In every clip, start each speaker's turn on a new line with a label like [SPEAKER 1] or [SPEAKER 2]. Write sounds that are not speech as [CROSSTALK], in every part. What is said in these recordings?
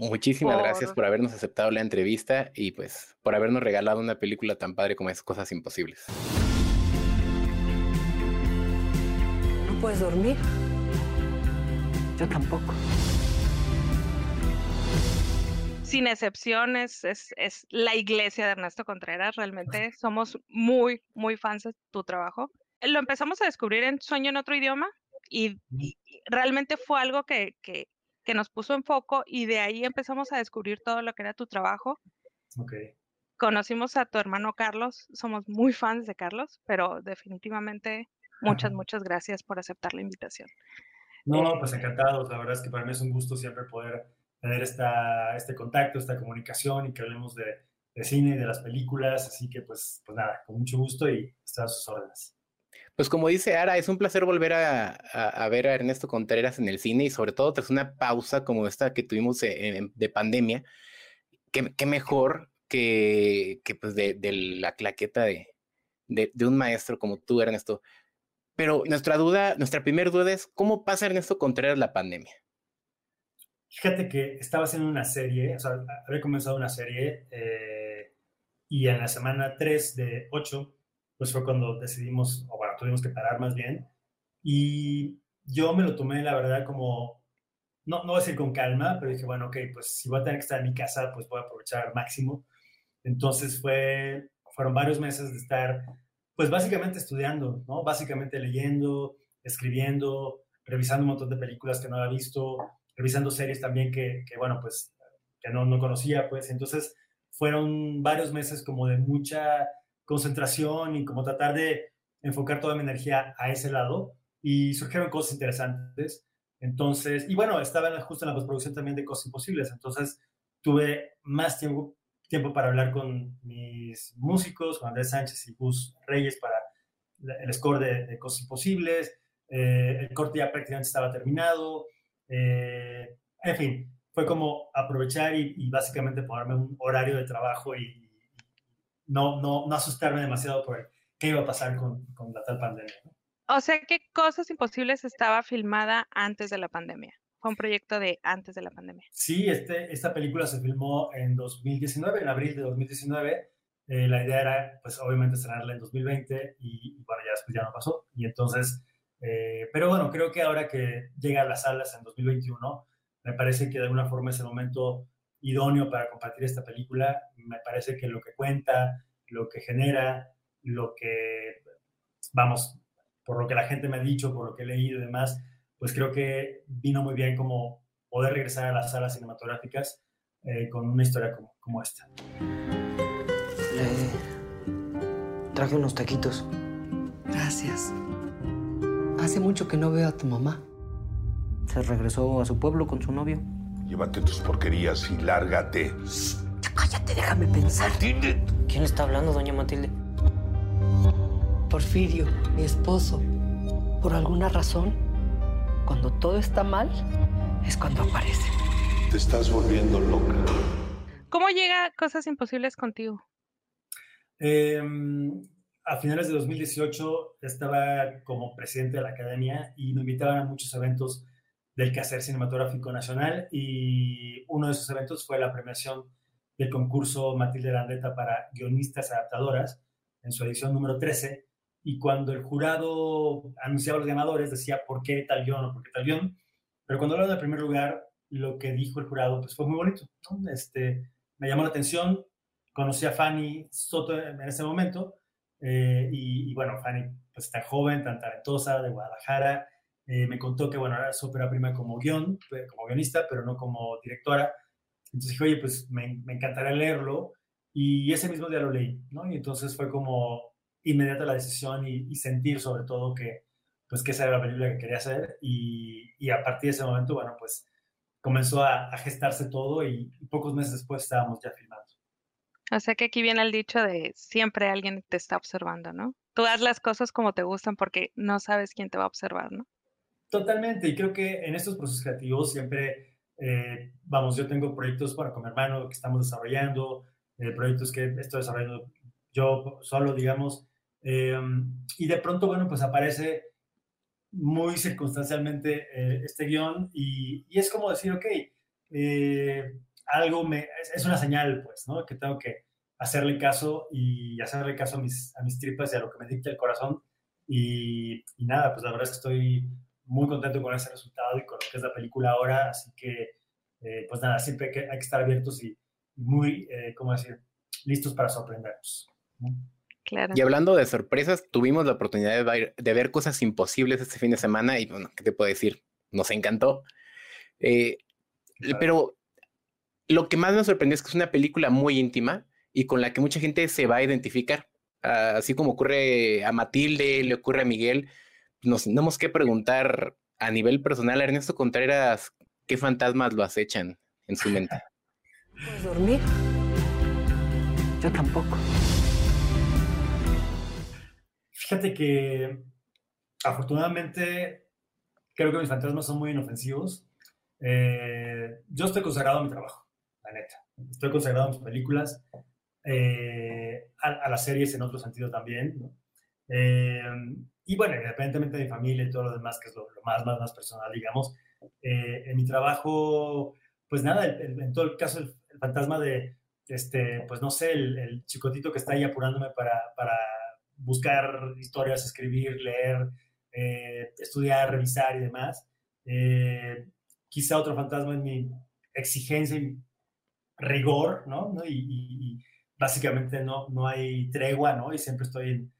[SPEAKER 1] Muchísimas gracias por habernos aceptado la entrevista y pues por habernos regalado una película tan padre como es Cosas Imposibles.
[SPEAKER 2] ¿No puedes dormir? Yo tampoco.
[SPEAKER 3] Sin excepciones, es, es la iglesia de Ernesto Contreras. Realmente somos muy, muy fans de tu trabajo. Lo empezamos a descubrir en Sueño en otro idioma y, realmente fue algo que, que, que nos puso en foco y de ahí empezamos a descubrir todo lo que era tu trabajo.
[SPEAKER 4] Okay.
[SPEAKER 3] Conocimos a tu hermano Carlos, somos muy fans de Carlos, pero definitivamente muchas, muchas gracias por aceptar la invitación.
[SPEAKER 4] No, pues encantados, la verdad es que para mí es un gusto siempre poder tener esta, este contacto, esta comunicación y que hablemos de, de cine y de las películas, así que pues, pues nada, con mucho gusto y estoy a sus órdenes.
[SPEAKER 1] Pues como dice Ara, es un placer volver a, ver a Ernesto Contreras en el cine y sobre todo tras una pausa como esta que tuvimos de, pandemia, qué, mejor que, pues de, la claqueta de, un maestro como tú, Ernesto. Pero nuestra duda, nuestra primera duda es, ¿cómo pasa Ernesto Contreras la pandemia?
[SPEAKER 4] Fíjate que estaba haciendo una serie, o sea, había comenzado una serie eh, y en la semana 3 de 8 pues fue cuando decidimos, o bueno, tuvimos que parar más bien. Y yo me lo tomé, la verdad, como, no, no voy a decir con calma, pero dije, bueno, ok, pues si voy a tener que estar en mi casa, pues voy a aprovechar al máximo. Entonces fue, fueron varios meses de estar, pues básicamente estudiando, ¿no? Básicamente leyendo, escribiendo, revisando un montón de películas que no había visto, revisando series también que, que bueno, pues que no, no conocía, pues. Entonces fueron varios meses como de mucha concentración y como tratar de enfocar toda mi energía a ese lado. Y surgieron cosas interesantes. Entonces, y bueno, estaba justo en la postproducción también de Cosas Imposibles, entonces tuve más tiempo, tiempo para hablar con mis músicos, con Andrés Sánchez y Gus Reyes para el score de, Cosas Imposibles, eh, el corte ya prácticamente estaba terminado, eh, en fin, fue como aprovechar y, y, básicamente ponerme un horario de trabajo y, no, no, no asustarme demasiado por qué iba a pasar con, con la tal pandemia.
[SPEAKER 3] O sea, ¿qué cosas imposibles estaba filmada antes de la pandemia? Fue un proyecto de antes de la pandemia.
[SPEAKER 4] Sí, este, esta película se filmó en 2019, en abril de 2019. Eh, la idea era, pues, obviamente, estrenarla en 2020 y, bueno, ya después ya no pasó. Y entonces, eh, pero bueno, creo que ahora que llega a las salas en 2021, me parece que de alguna forma es el momento idóneo para compartir esta película. Me parece que lo que cuenta, lo que genera, lo que, vamos, por lo que la gente me ha dicho, por lo que he leído y demás, pues creo que vino muy bien como poder regresar a las salas cinematográficas eh, con una historia como, como esta.
[SPEAKER 2] traje unos taquitos. Gracias. Hace mucho que no veo a tu mamá. Se regresó a su pueblo con su novio.
[SPEAKER 5] Llévate tus porquerías y lárgate.
[SPEAKER 2] Ya cállate, déjame pensar.
[SPEAKER 5] Matilde.
[SPEAKER 2] ¿Quién está hablando, doña Matilde? Porfirio, mi esposo. Por alguna razón, cuando todo está mal, es cuando aparece.
[SPEAKER 5] Te estás volviendo loca.
[SPEAKER 3] ¿Cómo llega Cosas Imposibles contigo?
[SPEAKER 4] Em, a finales de 2018 estaba como presidente de la academia y me invitaban a muchos eventos del quehacer cinematográfico nacional y uno de esos eventos fue la premiación del concurso Matilde Landeta para guionistas adaptadoras en su edición número 13 y cuando el jurado anunciaba los ganadores decía por qué tal guion o por qué tal guion, pero cuando hablaron del primer lugar lo que dijo el jurado pues fue muy bonito, este, me llamó la atención, conocí a Fanny Soto en ese momento eh, y, y, bueno, Fanny pues tan joven, tan talentosa, de Guadalajara, eh, me contó que, bueno, era su ópera prima como guion, eh, como guionista, pero no como directora. Entonces dije, oye, pues me, me encantaría leerlo. Y ese mismo día lo leí, ¿no? Y entonces fue como inmediata la decisión y, sentir sobre todo que, pues, que esa era la película que quería hacer. Y, y a partir de ese momento, bueno, pues comenzó a, gestarse todo y, pocos meses después estábamos ya filmando.
[SPEAKER 3] O sea que aquí viene el dicho de siempre alguien te está observando, ¿no? Tú haz las cosas como te gustan porque no sabes quién te va a observar, ¿no?
[SPEAKER 4] Totalmente, y creo que en estos procesos creativos siempre, eh, vamos, yo tengo proyectos bueno, con mi hermano que estamos desarrollando, eh, proyectos que estoy desarrollando yo solo, digamos, eh, y de pronto, bueno, pues aparece muy circunstancialmente este guion y, y, es como decir, ok, algo me, es, una señal, pues, ¿no? Que tengo que hacerle caso y hacerle caso a mis, a mis tripas y a lo que me dicta el corazón. Y, y nada, pues la verdad es que estoy muy contento con ese resultado y con lo que es la película ahora, así que, eh, pues nada, siempre hay que, hay que estar abiertos y muy, eh, ¿cómo decir?, listos para sorprendernos.
[SPEAKER 1] Claro. Y hablando de sorpresas, tuvimos la oportunidad de de ver, cosas imposibles este fin de semana y bueno, ¿qué te puedo decir? Nos encantó. Eh, pero lo que más me sorprendió es que es una película muy íntima y con la que mucha gente se va a identificar. Ah, así como ocurre a Matilde, le ocurre a Miguel, nos tenemos que preguntar a nivel personal a Ernesto Contreras qué fantasmas lo acechan en su mente. [LAUGHS]
[SPEAKER 2] ¿Puedes dormir? Yo tampoco.
[SPEAKER 4] Fíjate que afortunadamente creo que mis fantasmas son muy inofensivos. Eh, yo estoy consagrado a mi trabajo, la neta. Estoy consagrado a mis películas, eh, a, las series en otro sentido también. Eh, y bueno, independientemente de mi familia y todo lo demás, que es lo, más, más, más personal, digamos, en mi trabajo, pues nada, en todo el caso, el, fantasma de, este, pues no sé, el, chicotito que está ahí apurándome para, para buscar historias, escribir, leer, estudiar, revisar y demás. quizá otro fantasma es mi exigencia y rigor, ¿no? Y, básicamente no, no hay tregua, ¿no? Y siempre estoy en,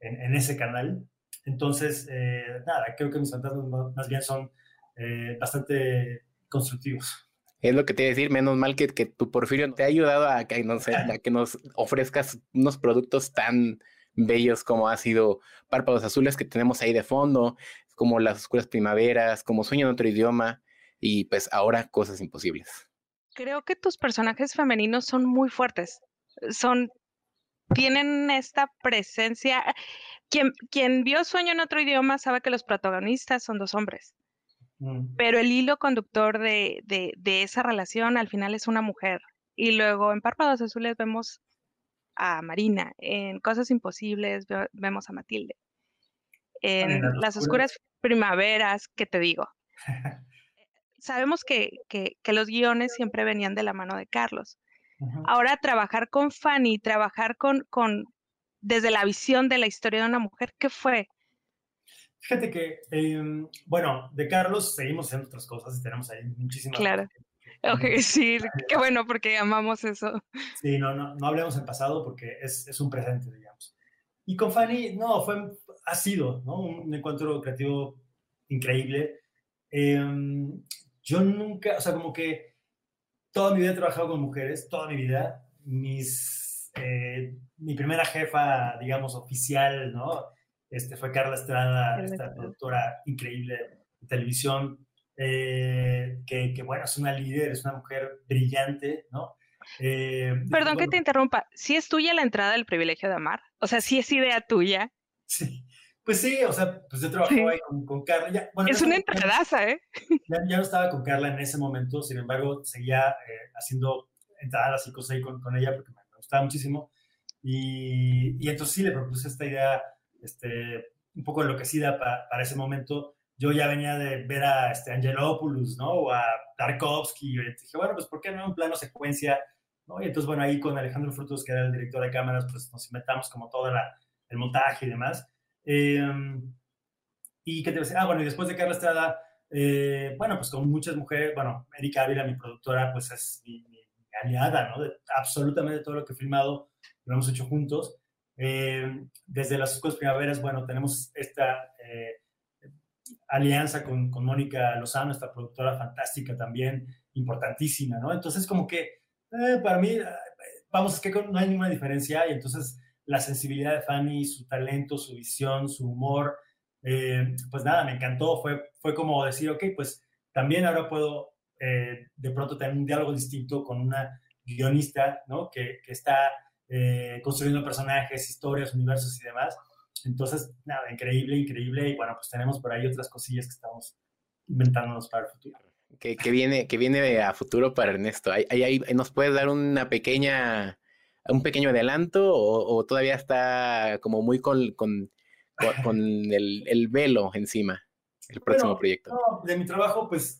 [SPEAKER 4] en, ese canal. Entonces, eh, nada, creo que mis fantasmas más bien son eh, bastante constructivos.
[SPEAKER 1] Es lo que te iba a decir, menos mal que, que tu Porfirio te ha ayudado a que, no sé, a que nos ofrezcas unos productos tan bellos como ha sido Párpados Azules que tenemos ahí de fondo, como Las Oscuras Primaveras, como Sueño en otro idioma y pues ahora Cosas Imposibles.
[SPEAKER 3] Creo que tus personajes femeninos son muy fuertes son, tienen esta presencia. Quien, quien vio Sueño en otro idioma sabe que los protagonistas son dos hombres, mm. pero el hilo conductor de, de, esa relación al final es una mujer. Y luego en Párpados Azules vemos a Marina, en Cosas Imposibles vemos a Matilde, en Las Oscuras Primaveras, ¿qué te digo? [LAUGHS] Sabemos que, que, que, los guiones siempre venían de la mano de Carlos, Ahora trabajar con Fanny, trabajar con, con, desde la visión de la historia de una mujer, ¿qué fue?
[SPEAKER 4] Fíjate que, em, bueno, de Carlos seguimos haciendo otras cosas y tenemos ahí muchísimas.
[SPEAKER 3] Claro. sí, qué bueno porque amamos eso.
[SPEAKER 4] Sí, no, no, no hablemos en pasado porque es, es un presente, digamos. Y con Fanny, no, fue, ha sido, ¿no? Un encuentro creativo increíble. Em, yo nunca, o sea, como que toda mi vida he trabajado con mujeres, toda mi vida. Mis, eh, mi primera jefa, digamos, oficial, ¿no? Este, fue Carla Estrada, esta productora increíble de televisión, eh, que, que, bueno, es una líder, es una mujer brillante, ¿no?
[SPEAKER 3] Eh, Perdón que te interrumpa, ¿sí es tuya la entrada del privilegio de amar? O sea, ¿sí es idea tuya?
[SPEAKER 4] Sí, pues sí, o sea, pues yo trabajaba ahí con, Carla.
[SPEAKER 3] es una entradaza, ¿eh?
[SPEAKER 4] Ya, no estaba con Carla en ese momento, sin embargo, seguía eh, haciendo entradas y cosas ahí con, ella porque gustaba muchísimo. Y, y, entonces sí le propuse esta idea este, un poco enloquecida para, para ese momento. Yo ya venía de ver a este, Angelopoulos, ¿no? O a Tarkovsky. Y dije, bueno, pues ¿por qué no un plano secuencia? ¿no? Y entonces, bueno, ahí con Alejandro Frutos, que era el director de cámaras, pues nos inventamos como todo la, el montaje y demás. Em, y que te decía, ah, bueno, y después de Carla Estrada, eh, bueno, pues con muchas mujeres, bueno, Erika Ávila, mi productora, pues es mi, aliada, ¿no? De absolutamente todo lo que he filmado, lo hemos hecho juntos. Em, desde las escuelas primaveras, bueno, tenemos esta eh, alianza con, con Mónica Lozano, esta productora fantástica también, importantísima, ¿no? Entonces, como que eh, para mí, vamos, es que no hay ninguna diferencia y entonces la sensibilidad de Fanny, su talento, su visión, su humor. Eh, pues nada, me encantó. Fue, fue como decir, ok, pues también ahora puedo eh, de pronto tener un diálogo distinto con una guionista, ¿no? Que, que está eh, construyendo personajes, historias, universos y demás. Entonces, nada, increíble, increíble. Y bueno, pues tenemos por ahí otras cosillas que estamos inventándonos para el futuro.
[SPEAKER 1] Que, que viene, que viene a futuro para Ernesto. Ahí, ahí, nos puedes dar una pequeña un pequeño adelanto o, todavía está como muy con, con, con el, el, velo encima, el próximo proyecto?
[SPEAKER 4] de mi trabajo, pues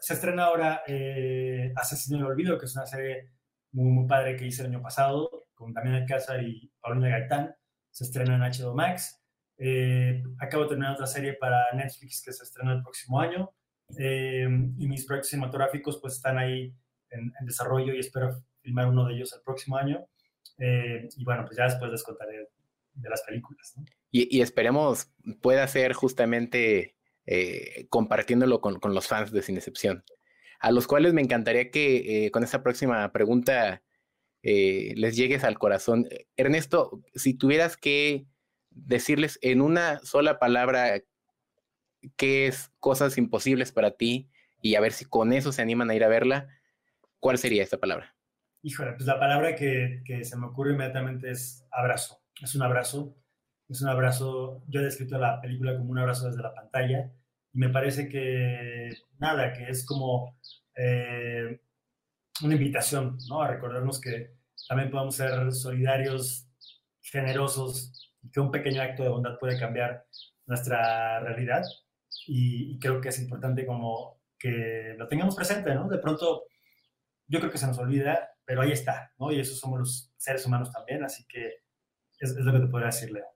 [SPEAKER 4] se estrena ahora eh, Asesino del Olvido, que es una serie muy, muy padre que hice el año pasado, con Damián Alcázar y Paulina Gaitán. Se estrena en HBO Max. Eh, acabo de terminar otra serie para Netflix que se estrena el próximo año. Eh, y mis proyectos cinematográficos pues están ahí en, desarrollo y espero filmar uno de ellos el próximo año. Eh, y bueno, pues ya después les contaré de las películas.
[SPEAKER 1] Y, y, esperemos pueda ser justamente compartiéndolo con, con, los fans de Sin Excepción, a los cuales me encantaría que con esta próxima pregunta les llegues al corazón. Ernesto, si tuvieras que decirles en una sola palabra qué es cosas imposibles para ti y a ver si con eso se animan a ir a verla, ¿cuál sería esta palabra?
[SPEAKER 4] Híjole, pues la palabra que se me ocurre inmediatamente es abrazo. Es un abrazo. Es un abrazo. Yo he descrito la película como un abrazo desde la pantalla y me parece que nada, que es como eh, una invitación, ¿no? A recordarnos que también podemos ser solidarios, generosos, y que un pequeño acto de bondad puede cambiar nuestra realidad. Y, creo que es importante como que lo tengamos presente, ¿no? De pronto, yo creo que se nos olvida, pero ahí está, ¿no? Y eso somos los seres humanos también, así que es, lo que te podría decir, Leo.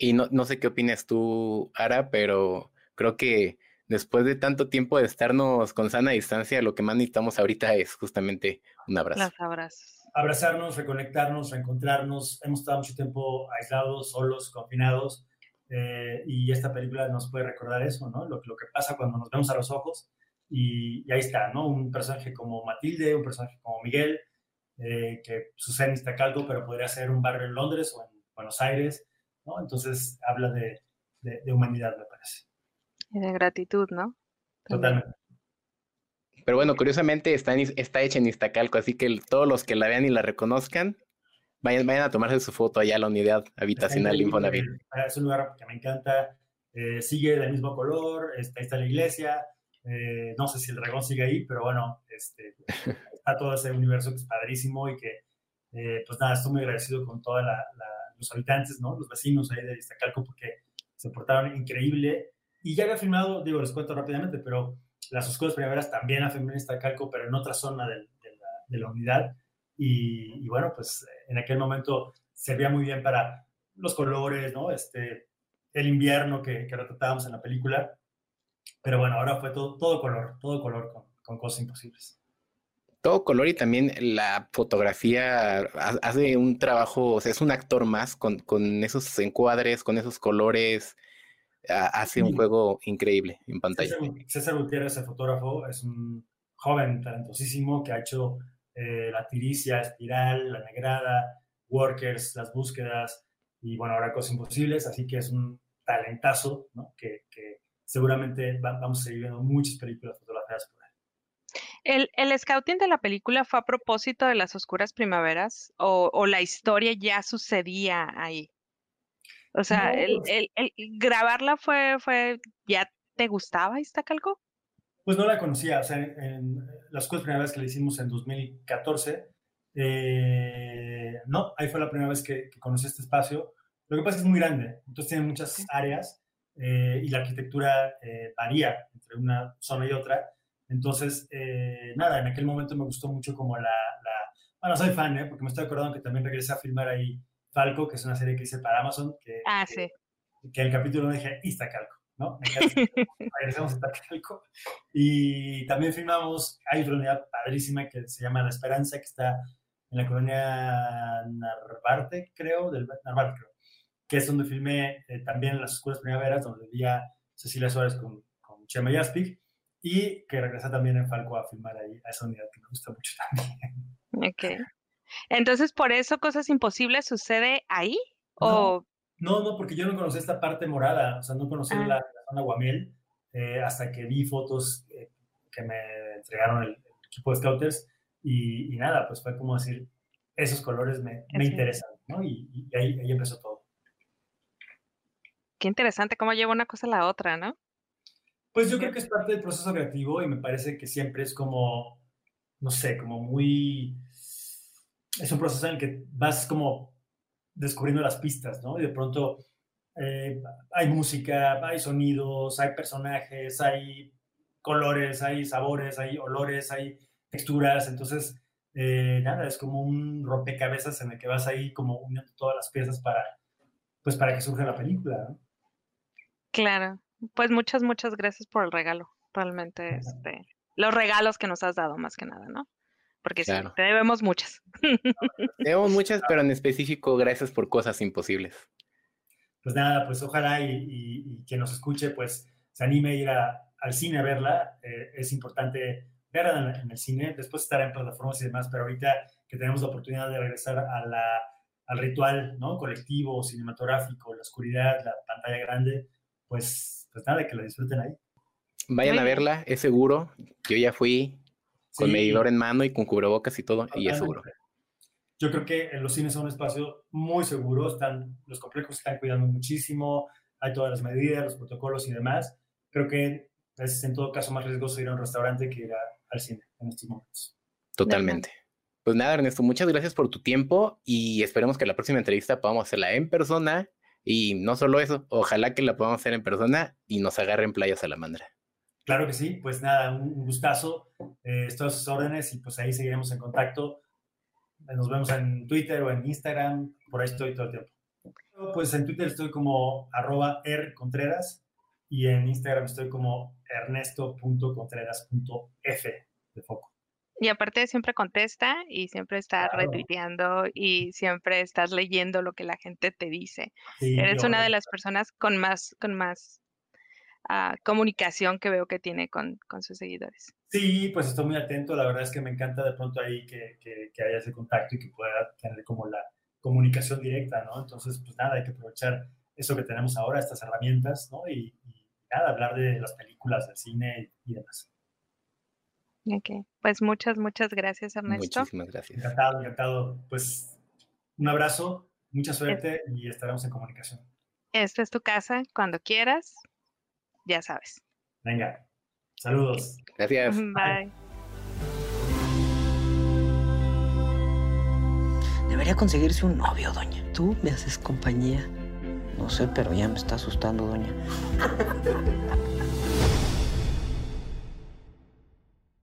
[SPEAKER 1] Y no, no sé qué opinas tú, Ara, pero creo que después de tanto tiempo de estarnos con sana distancia, lo que más necesitamos ahorita es justamente un abrazo.
[SPEAKER 3] Los abrazos
[SPEAKER 4] abrazarnos, reconectarnos, reencontrarnos. Hemos estado mucho tiempo aislados, solos, confinados, eh, y esta película nos puede recordar eso, ¿no? Lo, lo que pasa cuando nos vemos a los ojos, y, ahí está, ¿no? Un personaje como Matilde, un personaje como Miguel, eh, que sucede en Iztacalco, pero podría ser un barrio en Londres o en Buenos Aires, ¿no? Entonces habla de, de, humanidad, me parece.
[SPEAKER 3] Y de gratitud, ¿no?
[SPEAKER 4] Totalmente.
[SPEAKER 1] Pero bueno, curiosamente está, está hecha en Iztacalco, así que todos los que la vean y la reconozcan, vayan, vayan a tomarse su foto allá a la unidad habitacional Infonavit.
[SPEAKER 4] Es un lugar que me encanta, eh, sigue del mismo color, está, ahí está la iglesia, eh, no sé si el dragón sigue ahí, pero bueno, este, [LAUGHS] está todo ese universo que es padrísimo y que, eh, pues nada, estoy muy agradecido con todos los habitantes, ¿no? Los vecinos ahí de Iztacalco porque se portaron increíble. Y ya había filmado, digo, les cuento rápidamente, pero las oscuras primaveras también a Feminista Calco, pero en otra zona de, la, unidad. Y, bueno, pues en aquel momento servía muy bien para los colores, ¿no? Este, el invierno que, que retratábamos en la película. Pero bueno, ahora fue todo, todo color, todo color con, con cosas imposibles
[SPEAKER 1] todo color y también la fotografía hace un trabajo, o sea, es un actor más con, con esos encuadres, con esos colores, hace un juego increíble en pantalla.
[SPEAKER 4] César, Gutiérrez, el fotógrafo, es un joven talentosísimo que ha hecho eh, La Tiricia, Espiral, La Negrada, Workers, Las Búsquedas y bueno, ahora Cosas Imposibles, así que es un talentazo ¿no? que, que, seguramente vamos a seguir viendo muchas películas fotografiadas por él.
[SPEAKER 3] ¿El, ¿El, scouting de la película fue a propósito de las oscuras primaveras o, o la historia ya sucedía ahí? O sea, el, pues el, grabarla fue, fue, ¿ya te gustaba Iztacalco?
[SPEAKER 4] Pues no la conocía, o sea, en, las cosas primeras que le hicimos en 2014, eh, no, ahí fue la primera vez que, conocí este espacio. Lo que pasa es que es muy grande, entonces tiene muchas áreas eh, y la arquitectura eh, varía entre una zona y otra. Entonces, nada, en aquel momento me gustó mucho como la, la bueno, soy fan, ¿eh? porque me estoy acordando que también regresé a filmar ahí Falco, que es una serie que hice para Amazon, que,
[SPEAKER 3] ah, sí.
[SPEAKER 4] que, el capítulo dije Iztacalco, ¿no? [LAUGHS] Regresamos a Iztacalco. Y también filmamos, hay una unidad padrísima que se llama La Esperanza, que está en la colonia Narvarte, creo, del Narvarte, creo, que es donde filmé eh, también Las Escuelas Primaveras, donde vivía Cecilia Suárez con, con Chema Yaspic, y que regresé también en Falco a filmar ahí, a esa unidad que me gusta mucho también.
[SPEAKER 3] Ok. Entonces, ¿por eso Cosas Imposibles sucede ahí? ¿O...
[SPEAKER 4] No, no, porque yo no conocí esta parte morada, o sea, no conocí ah. la, zona Guamiel eh, hasta que vi fotos eh, que me entregaron el, equipo de Scouters y, nada, pues fue como decir, esos colores me, me interesan, ¿no? Y, ahí, ahí empezó todo.
[SPEAKER 3] Qué interesante cómo lleva una cosa a la otra, ¿no?
[SPEAKER 4] Pues yo creo que es parte del proceso creativo y me parece que siempre es como, no sé, como muy es un proceso en el que vas como descubriendo las pistas, ¿no? Y de pronto eh, hay música, hay sonidos, hay personajes, hay colores, hay sabores, hay olores, hay texturas, entonces, eh, nada, es como un rompecabezas en el que vas ahí como uniendo todas las piezas para, pues para que surja la película, ¿no?
[SPEAKER 3] Claro, pues muchas, muchas gracias por el regalo, realmente, este, los regalos que nos has dado más que nada, ¿no? Porque sí, te debemos muchas.
[SPEAKER 1] Debemos muchas, pero en específico, gracias por cosas imposibles.
[SPEAKER 4] Pues nada, pues ojalá y, y, quien nos escuche, pues se anime a ir al cine a verla. Eh, es importante verla en, el cine, después estará en plataformas y demás, pero ahorita que tenemos la oportunidad de regresar a la, al ritual ¿no? colectivo, cinematográfico, la oscuridad, la pantalla grande, pues, pues nada, que la disfruten ahí.
[SPEAKER 1] Vayan a verla, es seguro. Yo ya fui con medidor en mano y con cubrebocas y todo, y es seguro.
[SPEAKER 4] Yo creo que los cines son un espacio muy seguro, están, los complejos están cuidando muchísimo, hay todas las medidas, los protocolos y demás. Creo que es en todo caso más riesgoso ir a un restaurante que ir al cine en estos momentos.
[SPEAKER 1] Totalmente. Pues nada, Ernesto, muchas gracias por tu tiempo y esperemos que la próxima entrevista podamos hacerla en persona y no solo eso, ojalá que la podamos hacer en persona y nos agarren Playa Salamandra.
[SPEAKER 4] Claro que sí, pues nada, un, gustazo. Eh, estoy a sus órdenes y pues ahí seguiremos en contacto. Nos vemos en Twitter o en Instagram, por ahí estoy todo el tiempo. Pues en Twitter estoy como arroba rcontreras y en Instagram estoy como ernesto.contreras.f de foco.
[SPEAKER 3] Y aparte siempre contesta y siempre está retuiteando y siempre estás leyendo lo que la gente te dice. Eres una de las personas con más, con más comunicación que veo que tiene con, con, sus seguidores.
[SPEAKER 4] Sí, pues estoy muy atento. La verdad es que me encanta de pronto ahí que, que, haya ese contacto y que pueda tener como la comunicación directa, ¿no? Entonces, pues nada, hay que aprovechar eso que tenemos ahora, estas herramientas, ¿no? Y, nada, hablar de las películas, del cine y demás.
[SPEAKER 3] Ok, pues muchas, muchas gracias, Ernesto.
[SPEAKER 1] Muchísimas gracias.
[SPEAKER 4] Encantado, encantado. Pues un abrazo, mucha suerte y estaremos en comunicación.
[SPEAKER 3] Esta es tu casa, cuando quieras, ya sabes.
[SPEAKER 4] Venga, saludos.
[SPEAKER 1] Gracias. [LAUGHS]
[SPEAKER 3] Bye.
[SPEAKER 2] Debería conseguirse un novio, doña. Tú me haces compañía. No sé, pero ya me está asustando, doña. [LAUGHS]